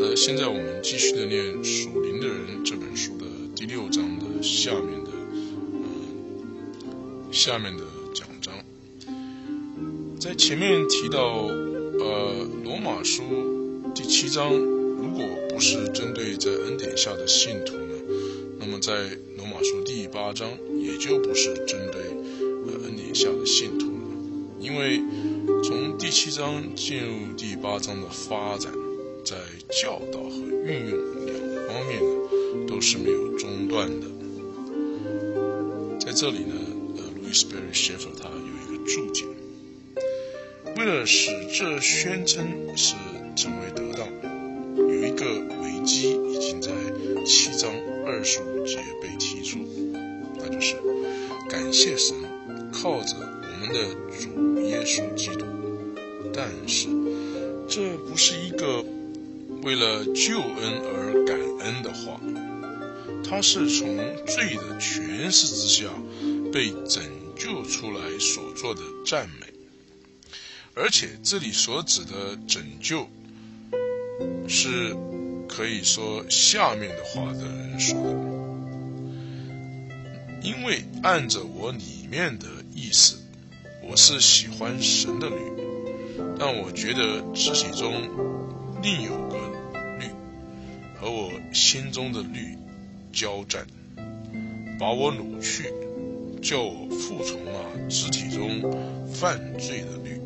的，现在我们继续的念《属灵的人》这本书的第六章的下面的，嗯，下面的讲章。在前面提到，呃，《罗马书》第七章，如果不是针对在恩典下的信徒呢，那么在《罗马书》第八章也就不是针对呃恩典下的信徒了，因为从第七章进入第八章的发展。在教导和运用两方面呢，都是没有中断的。在这里呢，呃，Louis Berry 先生他有一个注解，为了使这宣称是成为得当，有一个危机已经在七章二十五节被提出，那就是感谢神，靠着我们的主耶稣基督。但是，这不是一个。为了救恩而感恩的话，他是从罪的权势之下被拯救出来所做的赞美，而且这里所指的拯救，是可以说下面的话的人说的，因为按着我里面的意思，我是喜欢神的律，但我觉得自己中另有。和我心中的律交战，把我掳去，叫我服从了肢体中犯罪的律。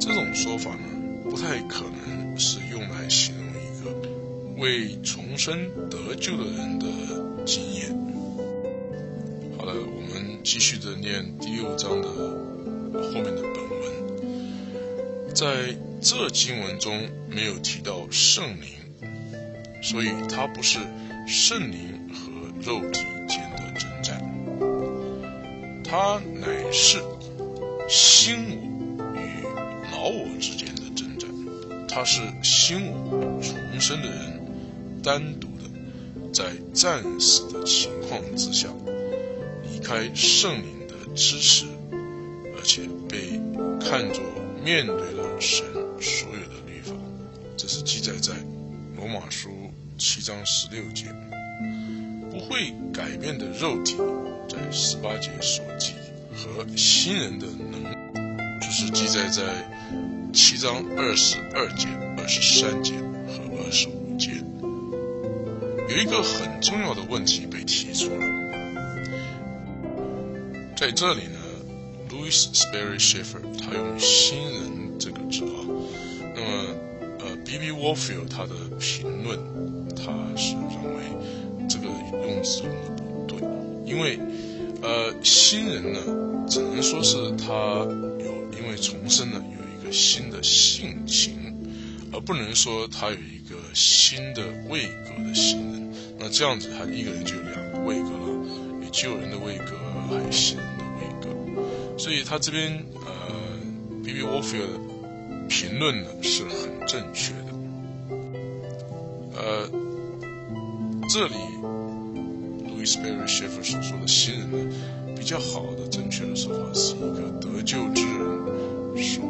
这种说法呢，不太可能是用来形容一个为重生得救的人的经验。好了，我们继续的念第六章的后面的本，在。这经文中没有提到圣灵，所以它不是圣灵和肉体间的征战，它乃是心我与老我之间的征战。它是心我重生的人单独的在战死的情况之下离开圣灵的支持，而且被看作面对了神。所有的律法，这是记载在罗马书七章十六节。不会改变的肉体，在十八节所记和新人的能，就是记载在七章二十二节、二十三节和二十五节。有一个很重要的问题被提出了，在这里呢，Louis Sperry Schaeffer 他用新人这个字啊。那么，呃，B. B. Warfield 他的评论，他是认为这个用词用的不对，因为，呃，新人呢，只能说是他有因为重生呢有一个新的性情，而不能说他有一个新的位格的新人。那这样子，他一个人就有两个位格了，有旧人的位格，还有新人的位格。所以他这边，呃，B. B. Warfield。评论呢是很正确的，呃，这里 Louis Berry s h e f e r 所说的新人呢，比较好的正确的说法是一个得救之人所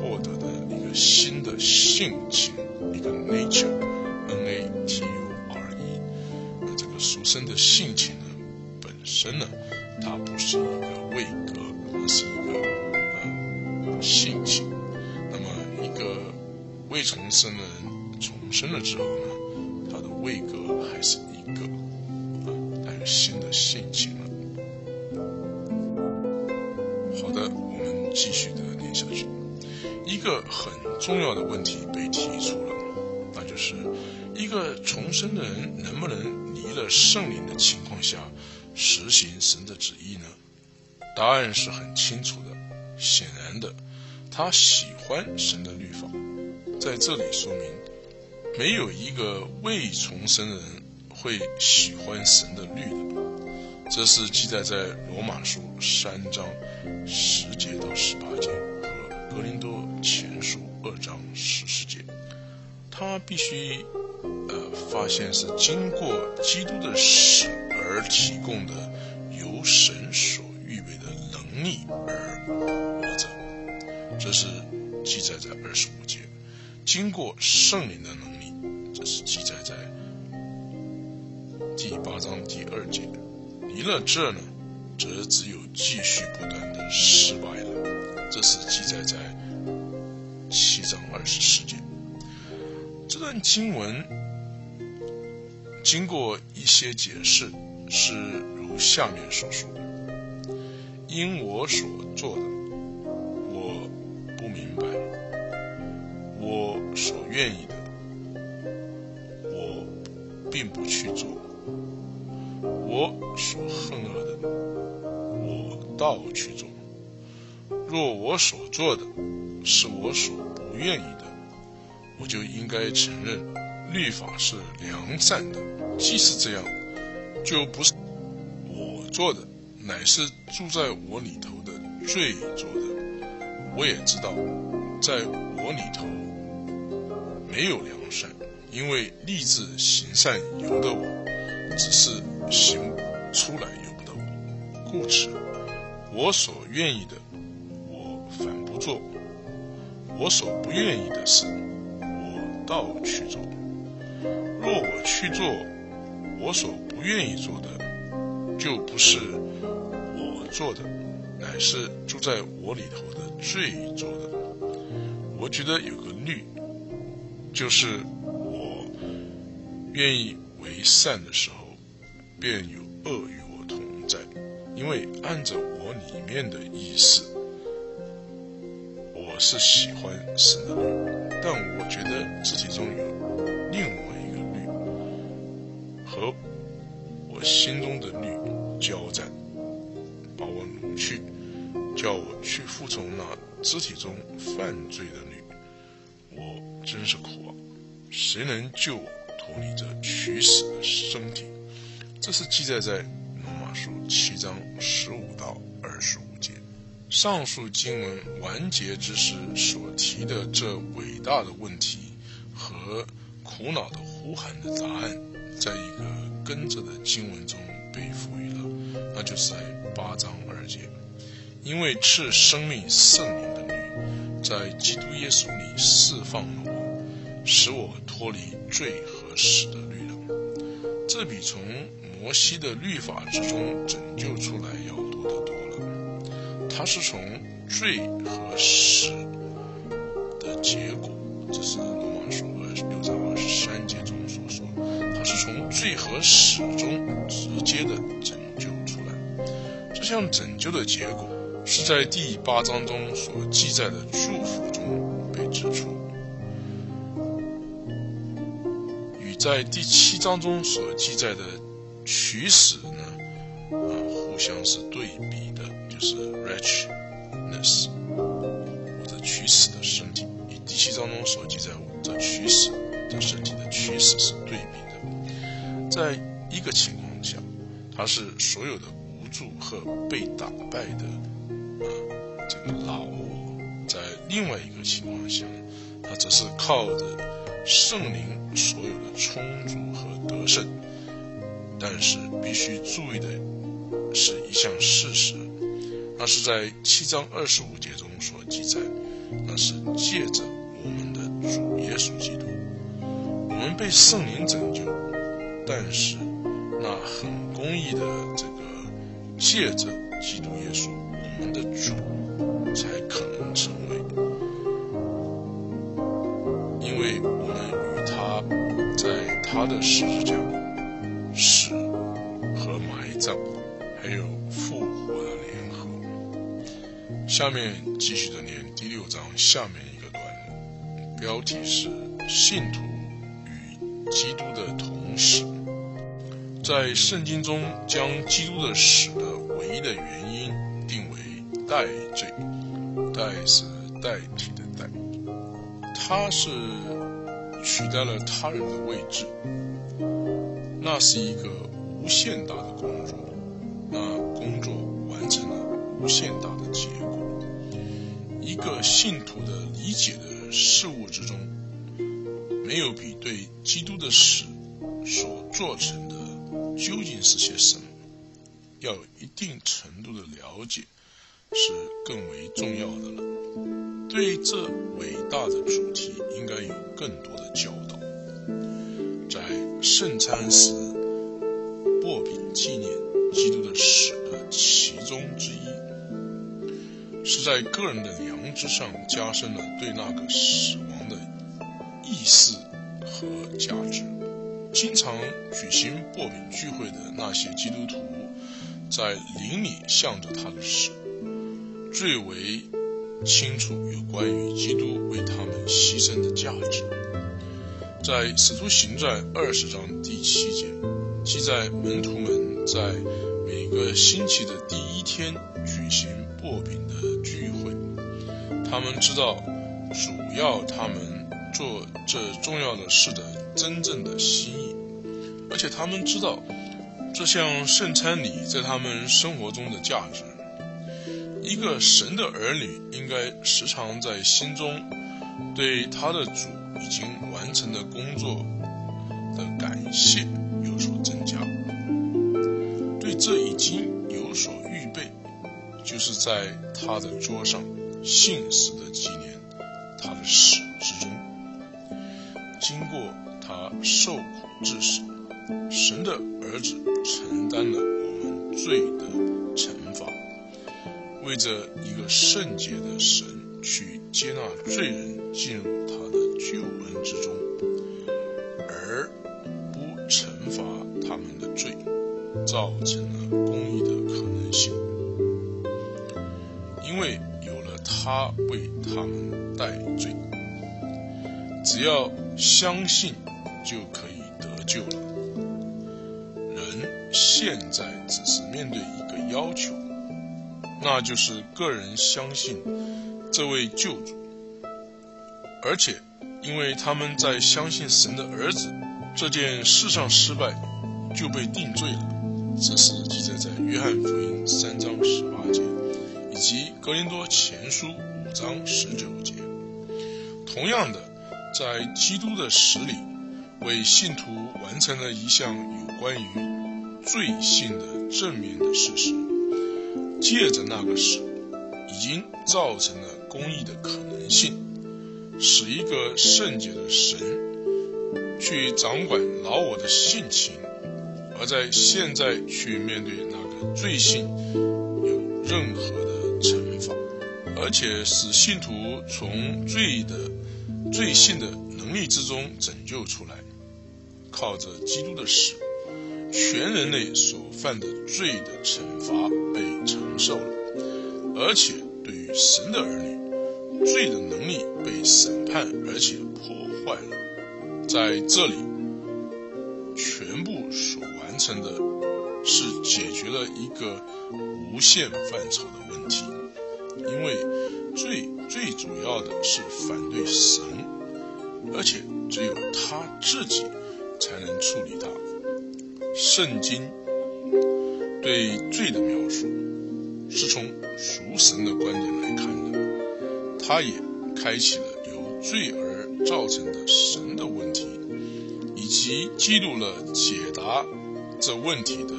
获得的一个新的性情，一个 nature，n a t u r e，那这个属生的性情呢，本身呢，它不重生的人重生了之后呢，他的位格还是一个，啊，他有新的性情了。好的，我们继续的念下去。一个很重要的问题被提出了，那就是一个重生的人能不能离了圣灵的情况下实行神的旨意呢？答案是很清楚的，显然的，他喜欢神的律法。在这里说明，没有一个未重生的人会喜欢神的律的。这是记载在罗马书三章十节到十八节和格林多前书二章十四节。他必须，呃，发现是经过基督的死而提供的，由神所预备的能力而活着。这是记载在二十五节。经过圣灵的能力，这是记载在第八章第二节。离了这呢，则只有继续不断的失败了，这是记载在七章二十四节。这段经文经过一些解释，是如下面所说：因我所做的，我不明白；愿意的，我并不去做；我所恨恶的，我倒去做。若我所做的是我所不愿意的，我就应该承认律法是良善的。即使这样，就不是我做的，乃是住在我里头的罪做的。我也知道，在我里头没有良善，因为立志行善由得我，只是行出来由不得我。故此，我所愿意的，我反不做；我所不愿意的事，我倒去做。若我去做我所不愿意做的，就不是我做的，乃是住在我里头的罪做的。我觉得有个律，就是我愿意为善的时候，便有恶与我同在，因为按着我里面的意思。我是喜欢神的，但我觉得肢体中有另外一个律和我心中的律交战，把我掳去，叫我去服从那肢体中犯罪的律。真是苦啊！谁能救我脱离这取死的身体？这是记载在罗马书七章十五到二十五节。上述经文完结之时所提的这伟大的问题和苦恼的呼喊的答案，在一个跟着的经文中被赋予了，那就是在八章二节。因为赐生命圣灵的你，在基督耶稣里释放了我，使我脱离罪和死的律了。这比从摩西的律法之中拯救出来要多得多。它是从罪和死的结果，这是罗马书二十六章二十三节中所说，它是从罪和死中直接的拯救出来。这项拯救的结果是在第八章中所记载的祝福中被指出，在第七章中所记载的取死呢，啊，互相是对比的。就是 retchness 或者取死的身体，与第七章中所记载这取死的身体的取死是对比的。在一个情况下，他是所有的无助和被打败的啊这个老我；在另外一个情况下，他则是靠着圣灵所有的充足和得胜。但是必须注意的是一项事实。那是在七章二十五节中所记载，那是借着我们的主耶稣基督，我们被圣灵拯救，但是那很公义的这个借着基督耶稣，我们的主才可能成为，他的十字架死和埋葬，还有复活的联合。下面继续的念第六章下面一个段落，标题是“信徒与基督的同死”。在圣经中，将基督的死的唯一的原因定为代罪，代是代替的代，他是取代了他人的位置，那是一个无限大的工作，那工作完成了无限大的结果。一个信徒的理解的事物之中，没有比对基督的死所做成的究竟是些什么，要有一定程度的了解，是更为重要的了。对这伟大的主题，应该有更多的教导。在圣餐时薄饼纪念基督的死的其中之一，是在个人的良知上加深了对那个死亡的意识和价值。经常举行薄饼聚会的那些基督徒，在灵里向着他的死，最为清楚有关于基督为他们牺牲的价值。在《使徒行传》二十章第七节，记载门徒们在每个星期的第一天举行薄饼的聚会，他们知道主要他们做这重要的事的。真正的心意，而且他们知道这项圣餐礼在他们生活中的价值。一个神的儿女应该时常在心中对他的主已经完成的工作的感谢有所增加。对这已经有所预备，就是在他的桌上信实的纪念他的死之中，经过。他受苦致死，神的儿子承担了我们罪的，为着一个圣洁的神去接纳罪人进入他的救恩之中，而不惩罚他们的罪，造成了公义的可能性。因为有了他为他们代罪，只要相信。就可以得救了。人现在只是面对一个要求，那就是个人相信这位救主，而且因为他们在相信神的儿子这件事上失败，就被定罪了。这是记载在约翰福音三章十八节，以及格林多前书五章十九节。同样的，在基督的死里。为信徒完成了一项有关于罪性的正面的事实，借着那个死，已经造成了公义的可能性，使一个圣洁的神去掌管老我的性情，而在现在去面对那个罪性有任何的惩罚，而且使信徒从罪的罪性的能力之中拯救出来。靠着基督的死，全人类所犯的罪的惩罚被承受了，而且对于神的儿女，罪的能力被审判而且破坏了。在这里，全部所完成的是解决了一个无限范畴的问题，因为罪最主要的是反对神，而且只有他自己。才能处理它。圣经对罪的描述是从赎神的观点来看的，它也开启了由罪而造成的神的问题，以及记录了解答这问题的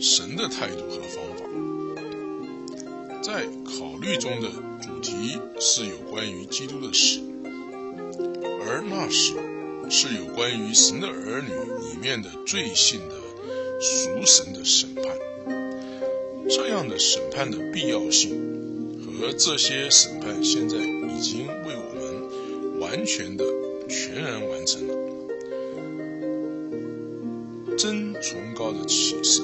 神的态度和方法。在考虑中的主题是有关于基督的死，而那时。是有关于神的儿女里面的罪性的赎神的审判，这样的审判的必要性和这些审判现在已经为我们完全的全然完成了。真崇高的启示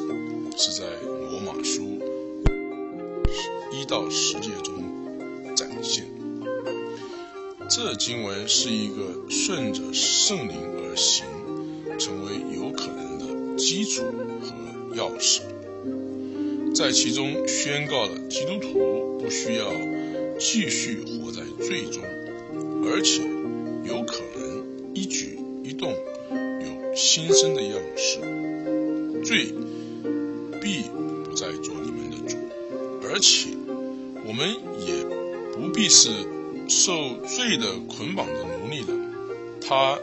是在罗马书一到十节中这经文是一个顺着圣灵而行，成为有可能的基础和钥匙，在其中宣告了基督徒不需要继续活在罪中，而且有可能一举一动有新生的样式，罪必不再做你们的主，而且我们也不必是。受罪的捆绑的奴隶了，他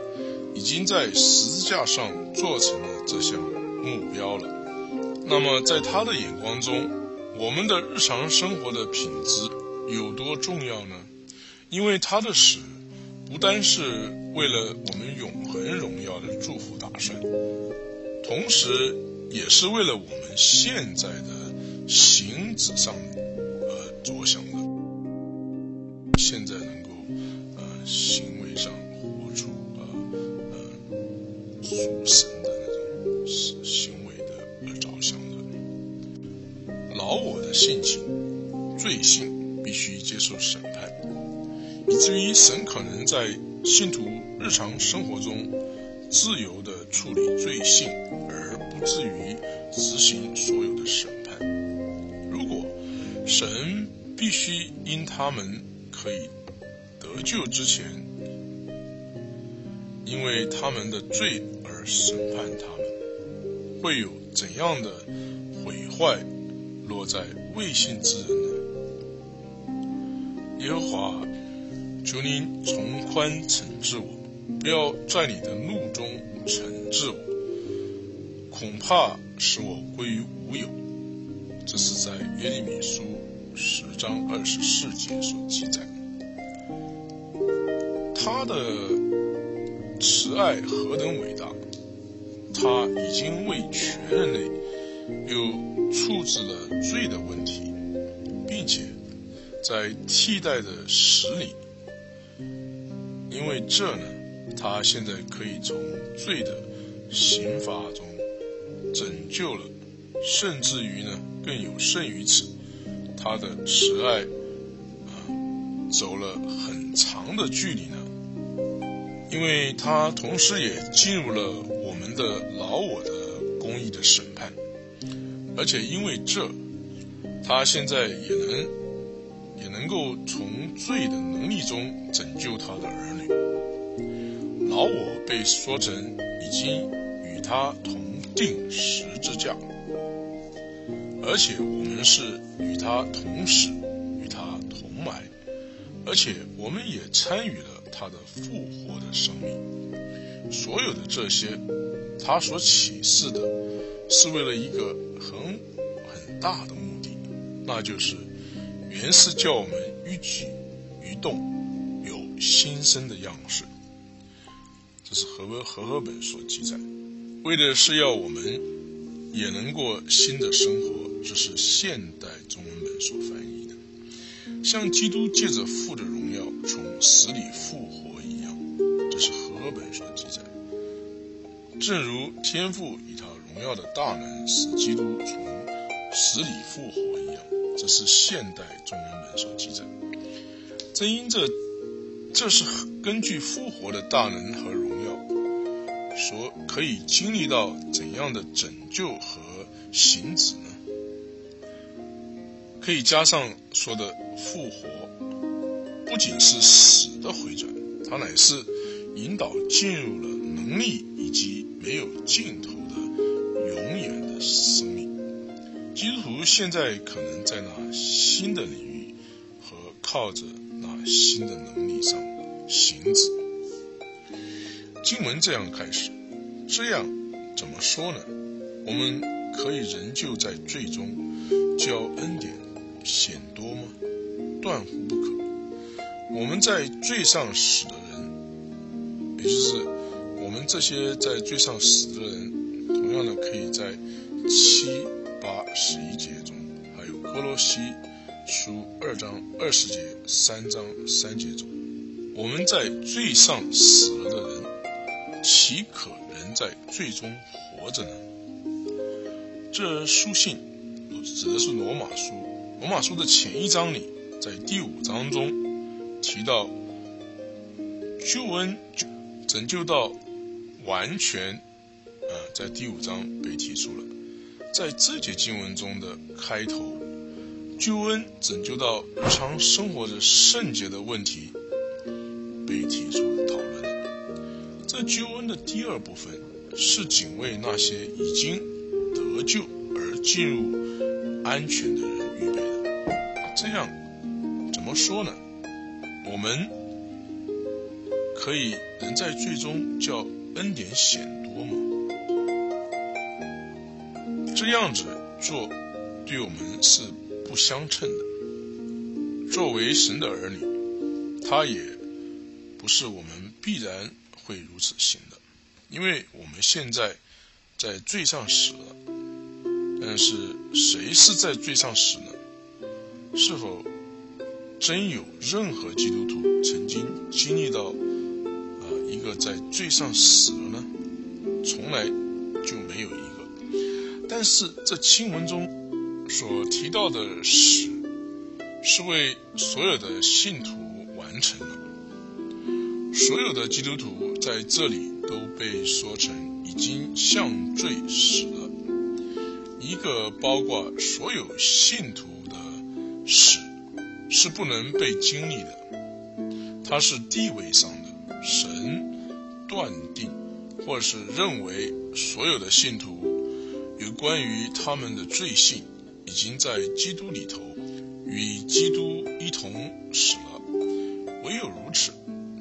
已经在十字架上做成了这项目标了。那么，在他的眼光中，我们的日常生活的品质有多重要呢？因为他的死不单是为了我们永恒荣耀的祝福打算，同时也是为了我们现在的行止上呃着想的。老我的性情罪性必须接受审判。以至于神可能在信徒日常生活中自由地处理罪性，而不至于执行所有的审判。如果神必须因他们可以得救之前，因为他们的罪而审判他们，会有怎样的毁坏落在未信之人呢？耶和华。求您从宽惩治我，不要在你的怒中惩治我，恐怕使我归于无有。这是在耶利米书十章二十四节所记载。他的慈爱何等伟大！他已经为全人类又处置了罪的问题，并且在替代的使里。因为这呢，他现在可以从罪的刑罚中拯救了，甚至于呢更有甚于此，他的慈爱啊走了很长的距离呢，因为他同时也进入了我们的老我的公义的审判，而且因为这，他现在也能。也能够从罪的能力中拯救他的儿女。老我被说成已经与他同定十字架，而且我们是与他同死，与他同埋，而且我们也参与了他的复活的生命。所有的这些，他所启示的，是为了一个很很大的目的，那就是。原是叫我们于举一动有新生的样式，这是和文和合本所记载，为的是要我们也能过新的生活，这是现代中文本所翻译的，像基督借着父的荣耀从死里复活一样，这是和本所记载。正如天父以他荣耀的大能使基督从死里复活一样。这是现代中文本所记载。正因这，这是根据复活的大能和荣耀，所可以经历到怎样的拯救和行止呢？可以加上说的复活，不仅是死的回转，它乃是引导进入了能力以及没有尽头的永远的生命。基督徒现在可能在那新的领域和靠着那新的能力上行止。经文这样开始，这样怎么说呢？我们可以仍旧在最终叫恩典显多吗？断乎不可。我们在罪上死的人，也就是我们这些在罪上死的人，同样的可以在七。八十一节中，还有哥罗西书二章二十节、三章三节中，我们在罪上死了的人，岂可能在罪中活着呢？这书信指的是罗马书。罗马书的前一章里，在第五章中提到救恩拯救到完全，啊，在第五章被提出了。在这节经文中的开头，救恩拯救到日常生活的圣洁的问题被提出了讨论。这救恩的第二部分是仅为那些已经得救而进入安全的人预备的。这样怎么说呢？我们可以能在最终叫恩典显多吗。这样子做，对我们是不相称的。作为神的儿女，他也不是我们必然会如此行的，因为我们现在在罪上死了。但是谁是在罪上死呢？是否真有任何基督徒曾经经历到一个在罪上死了呢？从来就没有一个。但是这经文中所提到的死，是为所有的信徒完成了。所有的基督徒在这里都被说成已经向罪死了。一个包括所有信徒的死是不能被经历的，它是地位上的。神断定，或是认为所有的信徒有关于他们的罪性，已经在基督里头与基督一同死了。唯有如此，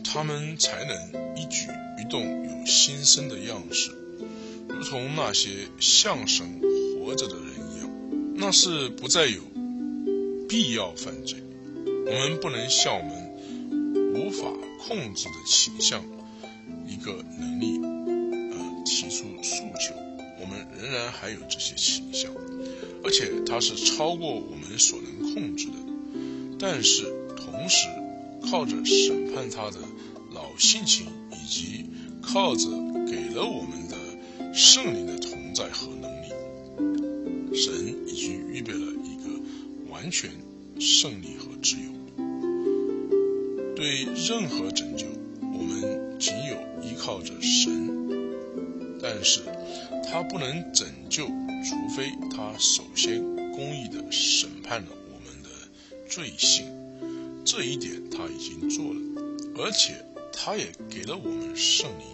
他们才能一举一动有新生的样式，如同那些相声。活着的人一样，那是不再有必要犯罪。我们不能像我们无法控制的倾向一个能力，呃，提出诉求。我们仍然还有这些倾向，而且它是超过我们所能控制的。但是同时，靠着审判他的老性情，以及靠着给了我们的圣灵的同在和能力。神已经预备了一个完全胜利和自由。对任何拯救，我们仅有依靠着神。但是，他不能拯救，除非他首先公义的审判了我们的罪行。这一点他已经做了，而且他也给了我们圣灵。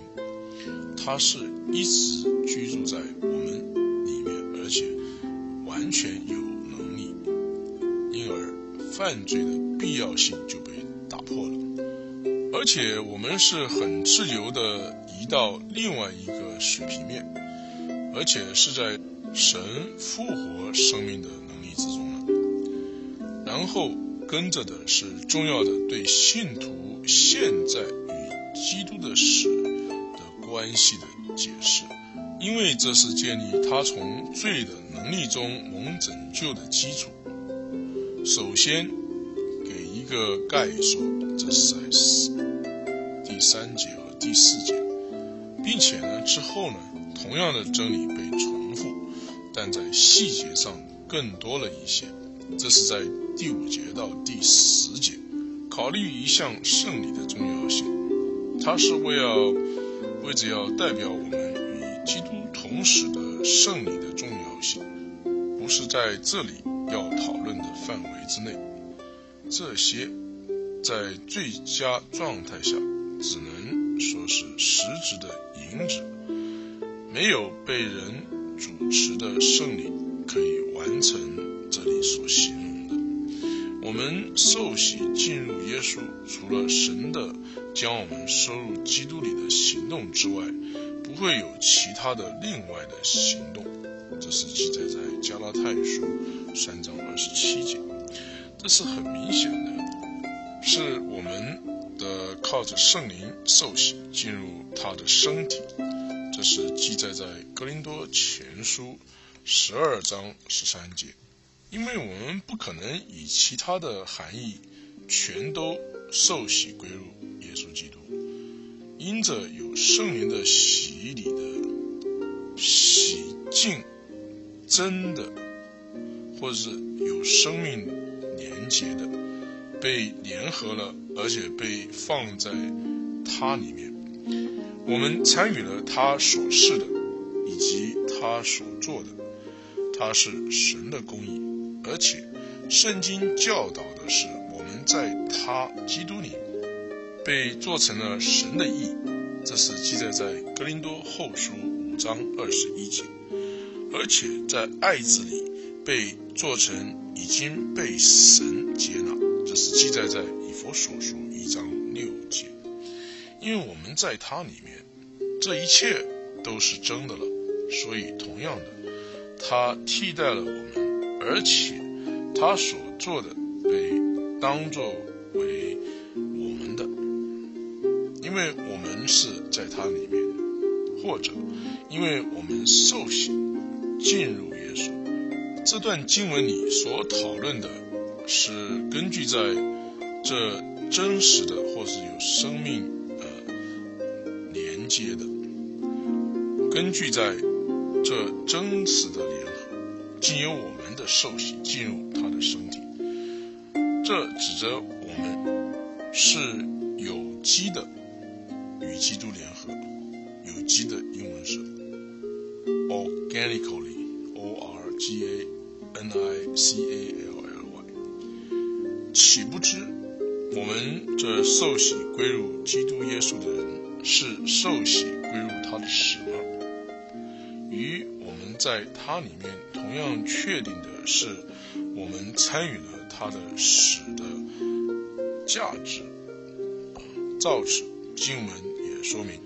他是一直居住在我们里面，而且。完全有能力，因而犯罪的必要性就。而且我们是很自由的移到另外一个水平面，而且是在神复活生命的能力之中了。然后跟着的是重要的对信徒现在与基督的死的关系的解释。因为这是建立他从罪的能力中蒙拯救的基础。首先，给一个概说，这是在第三节和第四节，并且呢，之后呢，同样的真理被重复，但在细节上更多了一些。这是在第五节到第十节，考虑一项胜利的重要性，它是为要为着要代表我们与。基督同时的胜利的重要性，不是在这里要讨论的范围之内。这些在最佳状态下，只能说是实质的引子，没有被人主持的胜利可以完成这里所形容的。我们受洗进入耶稣，除了神的将我们收入基督里的行动之外。不会有其他的另外的行动，这是记载在加拉太书三章二十七节。这是很明显的，是我们的靠着圣灵受洗进入他的身体。这是记载在格林多前书十二章十三节。因为我们不可能以其他的含义全都受洗归入耶稣基督。因着有圣灵的洗礼的洗净，真的，或者是有生命连接的，被联合了，而且被放在他里面，我们参与了他所示的，以及他所做的，他是神的公义，而且圣经教导的是我们在他基督里。被做成了神的意，这是记载在格林多后书五章二十一节，而且在爱子里被做成已经被神接纳，是记载在以佛所书一章六节。因为我们在他里面，这一切都是真的了，所以同样的，他替代了我们，而且他所做的被当作为我们的，因。为我们是在他里面，或者因为我们受洗进入耶稣。这段经文里所讨论的是根据在这真实的或是有生命呃连接的，根据在这真实的联合，经由我们的受洗进入他的身体，这指着我们是有机的与基督联合，有机的英文是 organically，o r g a。N I C A L L Y，岂不知我们这受洗归入基督耶稣的人，是受洗归入他的使吗？与我们在他里面同样确定的是，我们参与了他的使的价值。造此经文也说明，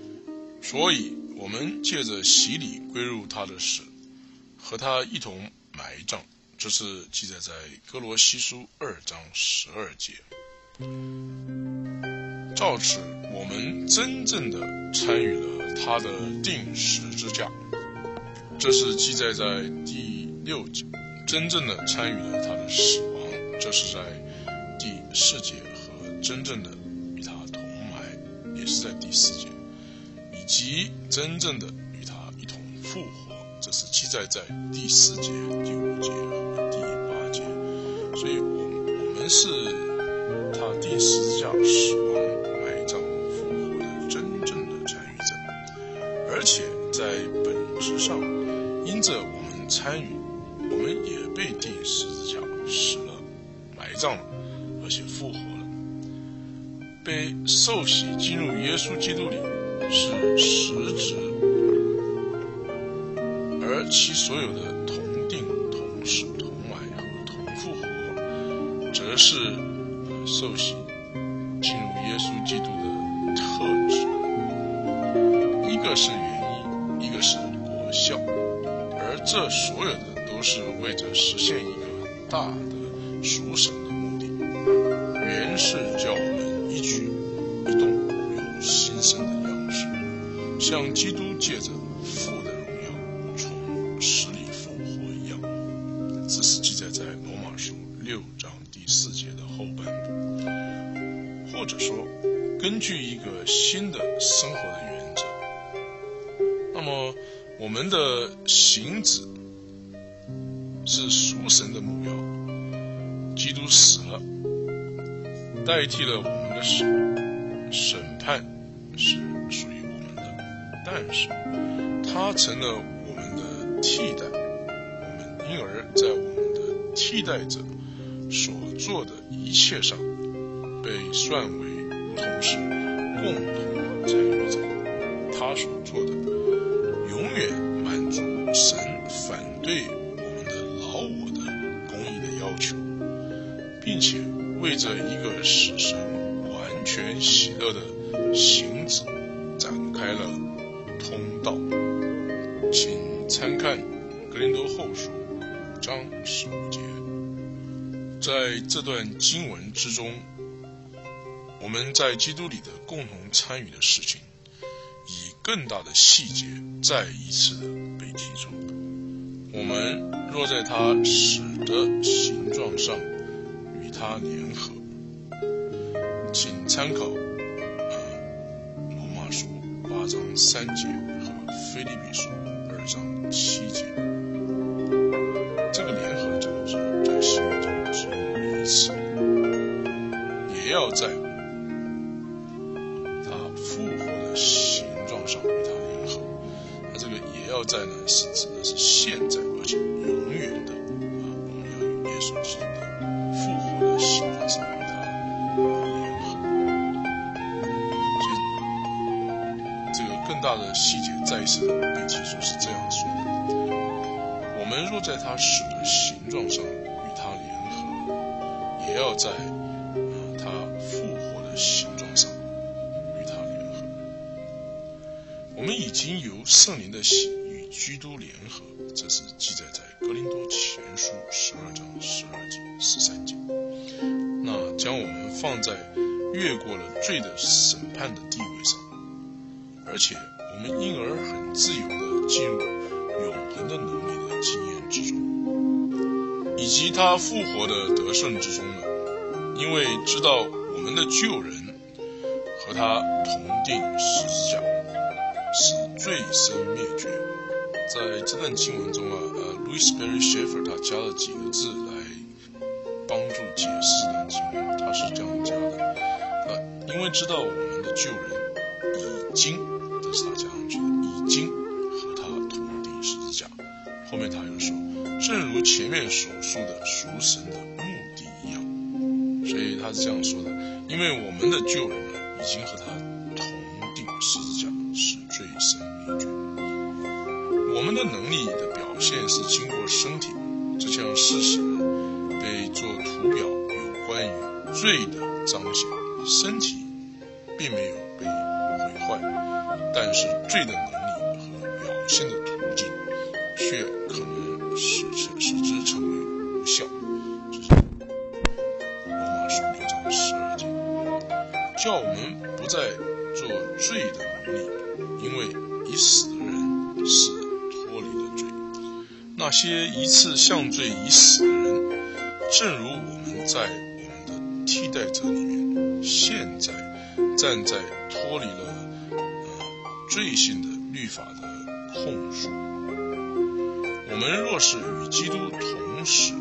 所以我们借着洗礼归入他的使，和他一同埋葬。这是记载在哥罗西书二章十二节。照此，我们真正的参与了他的定时之架。这是记载在第六节，真正的参与了他的死亡。这是在第四节和真正的与他同埋，也是在第四节，以及真正的与他一同复活。这是记载在第四节、第五节和第八节，所以，我我们是他第十字架死亡、埋葬、复活的真正的参与者，而且在本质上，因着我们参与，我们也被钉十字架死了、埋葬了，而且复活了，被受洗进入耶稣基督里，是实质。其所有的同定、同死、同埋和同复活，则是受洗进入耶稣基督的特质。一个是原因，一个是果效，而这所有的都是为着实现一个大的属神的目的。原是叫我们一举一动有新生的样式，像基督借着本或者说根据一个新的生活的原则，那么我们的行止是属神的目标。基督死了，代替了我们的审审判是属于我们的，但是他成了我们的替代，我们因而在我们的替代者所做的一切上被算为。同时，共同参与者他所做的，永远满足神反对我们的老我的公义的要求，并且为着一个使神完全喜乐的行这段经文之中。我们在基督里的共同参与的事情，以更大的细节再一次的被提出。我们若在他使的形状上与他联合，请参考《罗马书》八章三节和《菲利比书》二章七节。也要经由圣灵的喜与。基督联合，这是记载在《格林多前书》十二章十二节、十三节。那将我们放在越过了罪的审判的地位上，而且我们因而很自由地进入永恒的能力的经验之中，以及他复活的得胜之中呢？因为知道我们的旧人和他同定十字架，使罪身灭绝。在这段经文中啊，呃，Louis Berry Schaeffer 他加了几个字来帮助解释这段经文，他是这样加的：呃，因为知道我们的旧人已经，这是他加上去的，已经和他同定十字架。后面他又说，正如前面所述的赎神的目的一样，所以他是这样说的：因为我们的旧人，已经和他同定十字架，我们的能力的表现是经过身体这项事实被做图表，有关于罪的彰显。身体并没有被毁坏，但是罪的能力和表现的途径却可能使成使之成为无效。这是罗马书六章十二节，叫我们不再做罪的奴隶，因为已死那些一次向罪已死的人，正如我们在我们的替代者里面，现在站在脱离了呃罪性的律法的控诉。我们若是与基督同时，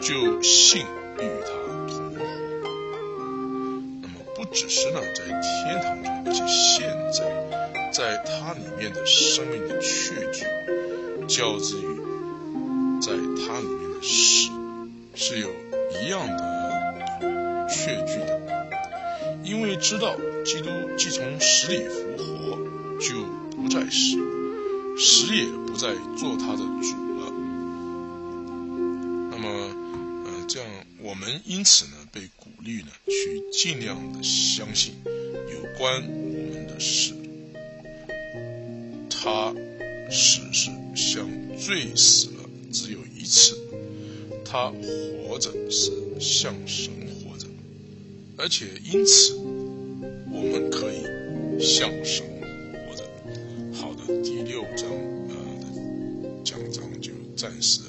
就信与他同活。那么不只是呢在天堂中，而且现在。它里面的生命的确据，较之于在它里面的死，是有一样的确据的。因为知道基督既从死里复活，就不再死，死也不再做他的主了。那么，呃，这样我们因此呢，被鼓励呢，去尽量的相信有关我们的事。他死是像罪死了，只有一次；他活着是像神活着，而且因此我们可以向神活着。好的，第六章啊的讲章就暂时